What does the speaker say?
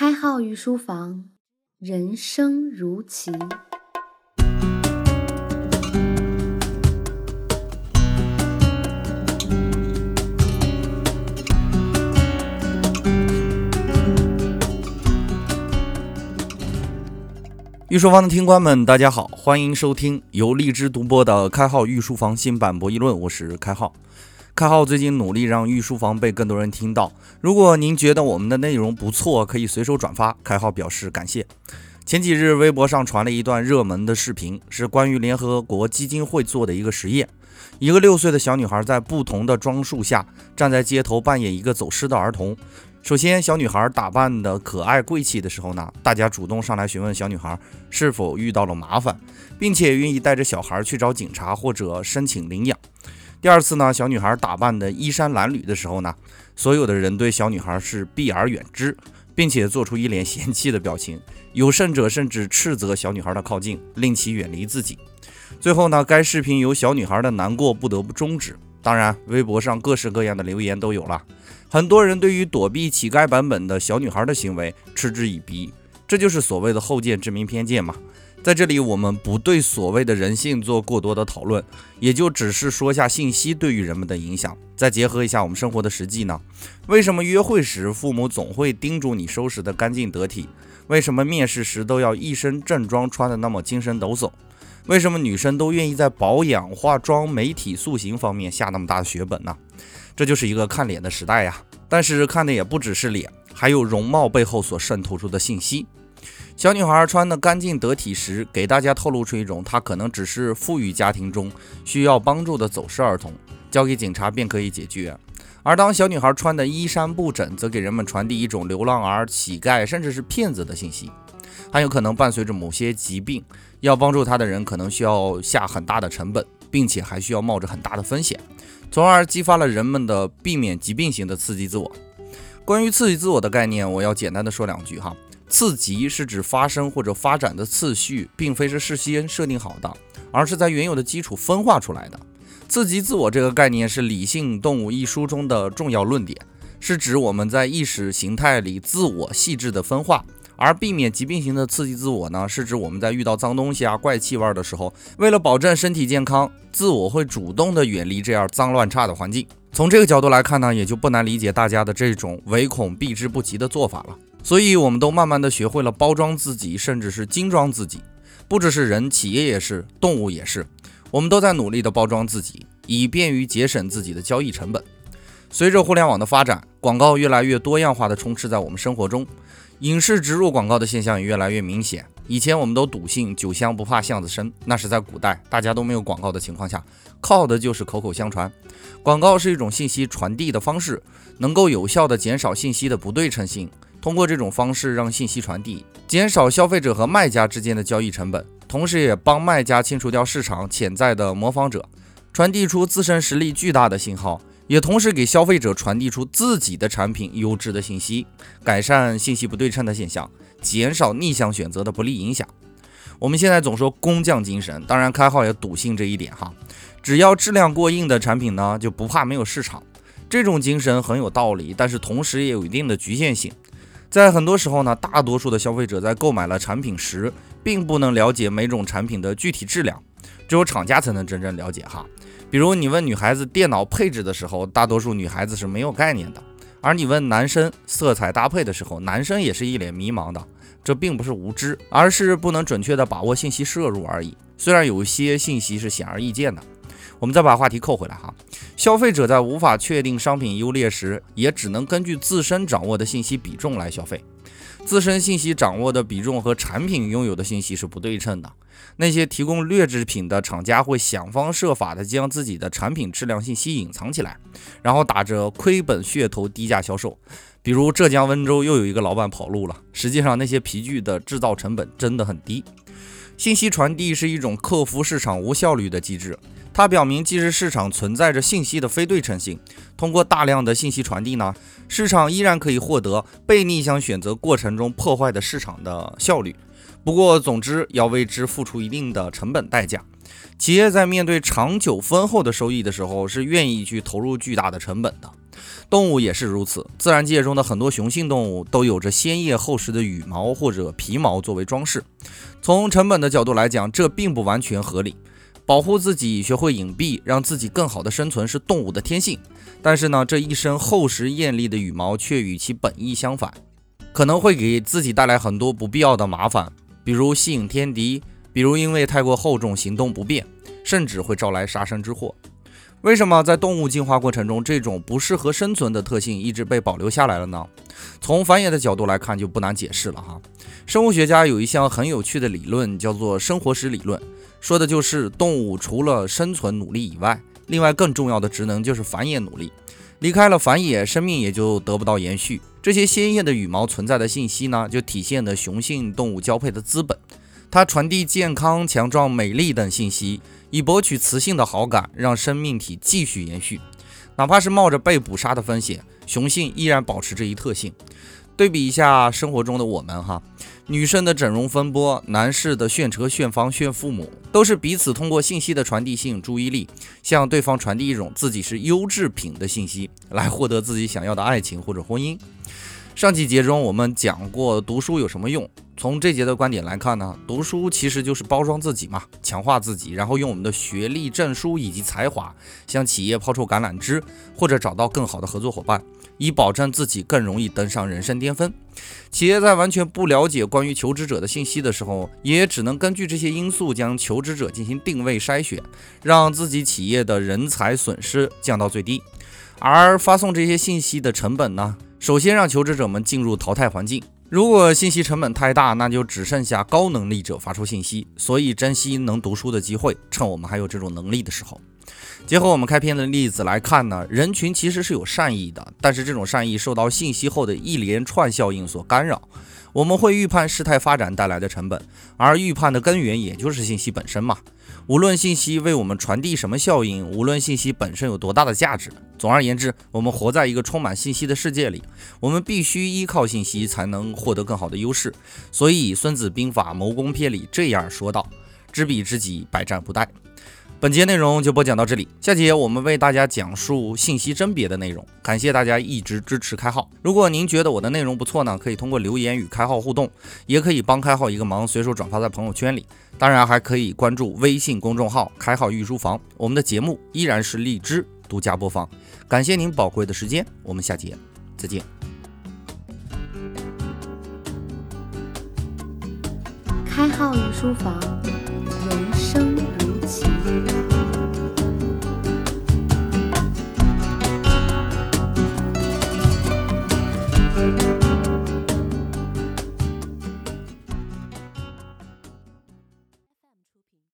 开号御书房，人生如棋。御书房的听官们，大家好，欢迎收听由荔枝独播的《开号御书房新版博弈论》，我是开号。开号最近努力让御书房被更多人听到。如果您觉得我们的内容不错，可以随手转发。开号表示感谢。前几日，微博上传了一段热门的视频，是关于联合国基金会做的一个实验。一个六岁的小女孩在不同的装束下站在街头，扮演一个走失的儿童。首先，小女孩打扮的可爱贵气的时候呢，大家主动上来询问小女孩是否遇到了麻烦，并且愿意带着小孩去找警察或者申请领养。第二次呢，小女孩打扮的衣衫褴褛的时候呢，所有的人对小女孩是避而远之，并且做出一脸嫌弃的表情，有甚者甚至斥责小女孩的靠近，令其远离自己。最后呢，该视频由小女孩的难过不得不终止。当然，微博上各式各样的留言都有了。很多人对于躲避乞丐版本的小女孩的行为嗤之以鼻，这就是所谓的后见之明偏见嘛。在这里，我们不对所谓的人性做过多的讨论，也就只是说下信息对于人们的影响，再结合一下我们生活的实际呢？为什么约会时父母总会叮嘱你收拾得干净得体？为什么面试时都要一身正装，穿得那么精神抖擞？为什么女生都愿意在保养、化妆、美体塑形方面下那么大的血本呢？这就是一个看脸的时代呀，但是看的也不只是脸，还有容貌背后所渗透出的信息。小女孩穿得干净得体时，给大家透露出一种她可能只是富裕家庭中需要帮助的走失儿童，交给警察便可以解决；而当小女孩穿的衣衫不整，则给人们传递一种流浪儿、乞丐甚至是骗子的信息，还有可能伴随着某些疾病，要帮助她的人可能需要下很大的成本，并且还需要冒着很大的风险。从而激发了人们的避免疾病型的刺激自我。关于刺激自我的概念，我要简单的说两句哈。刺激是指发生或者发展的次序，并非是事先设定好的，而是在原有的基础分化出来的。刺激自我这个概念是《理性动物》一书中的重要论点，是指我们在意识形态里自我细致的分化。而避免疾病型的刺激自我呢，是指我们在遇到脏东西啊、怪气味的时候，为了保证身体健康，自我会主动的远离这样脏乱差的环境。从这个角度来看呢，也就不难理解大家的这种唯恐避之不及的做法了。所以，我们都慢慢的学会了包装自己，甚至是精装自己。不只是人，企业也是，动物也是，我们都在努力的包装自己，以便于节省自己的交易成本。随着互联网的发展，广告越来越多样化的充斥在我们生活中。影视植入广告的现象也越来越明显。以前我们都笃信“酒香不怕巷子深”，那是在古代，大家都没有广告的情况下，靠的就是口口相传。广告是一种信息传递的方式，能够有效的减少信息的不对称性。通过这种方式让信息传递，减少消费者和卖家之间的交易成本，同时也帮卖家清除掉市场潜在的模仿者，传递出自身实力巨大的信号。也同时给消费者传递出自己的产品优质的信息，改善信息不对称的现象，减少逆向选择的不利影响。我们现在总说工匠精神，当然开号也笃信这一点哈。只要质量过硬的产品呢，就不怕没有市场。这种精神很有道理，但是同时也有一定的局限性。在很多时候呢，大多数的消费者在购买了产品时，并不能了解每种产品的具体质量，只有厂家才能真正了解哈。比如你问女孩子电脑配置的时候，大多数女孩子是没有概念的；而你问男生色彩搭配的时候，男生也是一脸迷茫的。这并不是无知，而是不能准确的把握信息摄入而已。虽然有一些信息是显而易见的，我们再把话题扣回来哈。消费者在无法确定商品优劣时，也只能根据自身掌握的信息比重来消费。自身信息掌握的比重和产品拥有的信息是不对称的。那些提供劣质品的厂家会想方设法的将自己的产品质量信息隐藏起来，然后打着亏本噱头低价销售。比如浙江温州又有一个老板跑路了。实际上那些皮具的制造成本真的很低。信息传递是一种克服市场无效率的机制。它表明，即使市场存在着信息的非对称性，通过大量的信息传递呢，市场依然可以获得被逆向选择过程中破坏的市场的效率。不过，总之要为之付出一定的成本代价。企业在面对长久丰厚的收益的时候，是愿意去投入巨大的成本的。动物也是如此，自然界中的很多雄性动物都有着鲜艳厚实的羽毛或者皮毛作为装饰。从成本的角度来讲，这并不完全合理。保护自己，学会隐蔽，让自己更好的生存是动物的天性。但是呢，这一身厚实艳丽的羽毛却与其本意相反，可能会给自己带来很多不必要的麻烦，比如吸引天敌。比如因为太过厚重，行动不便，甚至会招来杀身之祸。为什么在动物进化过程中，这种不适合生存的特性一直被保留下来了呢？从繁衍的角度来看，就不难解释了哈。生物学家有一项很有趣的理论，叫做生活史理论，说的就是动物除了生存努力以外，另外更重要的职能就是繁衍努力。离开了繁衍，生命也就得不到延续。这些鲜艳的羽毛存在的信息呢，就体现了雄性动物交配的资本。它传递健康、强壮、美丽等信息，以博取雌性的好感，让生命体继续延续。哪怕是冒着被捕杀的风险，雄性依然保持这一特性。对比一下生活中的我们，哈，女生的整容风波，男士的炫车、炫房、炫父母，都是彼此通过信息的传递，吸引注意力，向对方传递一种自己是优质品的信息，来获得自己想要的爱情或者婚姻。上几节中我们讲过读书有什么用。从这节的观点来看呢，读书其实就是包装自己嘛，强化自己，然后用我们的学历、证书以及才华向企业抛出橄榄枝，或者找到更好的合作伙伴，以保证自己更容易登上人生巅峰。企业在完全不了解关于求职者的信息的时候，也只能根据这些因素将求职者进行定位筛选，让自己企业的人才损失降到最低。而发送这些信息的成本呢，首先让求职者们进入淘汰环境。如果信息成本太大，那就只剩下高能力者发出信息。所以珍惜能读书的机会，趁我们还有这种能力的时候。结合我们开篇的例子来看呢，人群其实是有善意的，但是这种善意受到信息后的一连串效应所干扰。我们会预判事态发展带来的成本，而预判的根源也就是信息本身嘛。无论信息为我们传递什么效应，无论信息本身有多大的价值，总而言之，我们活在一个充满信息的世界里，我们必须依靠信息才能获得更好的优势。所以，《孙子兵法·谋攻篇》里这样说道：“知彼知己，百战不殆。”本节内容就播讲到这里，下节我们为大家讲述信息甄别的内容。感谢大家一直支持开号。如果您觉得我的内容不错呢，可以通过留言与开号互动，也可以帮开号一个忙，随手转发在朋友圈里。当然还可以关注微信公众号“开号御书房”，我们的节目依然是荔枝独家播放。感谢您宝贵的时间，我们下节再见。开号御书房。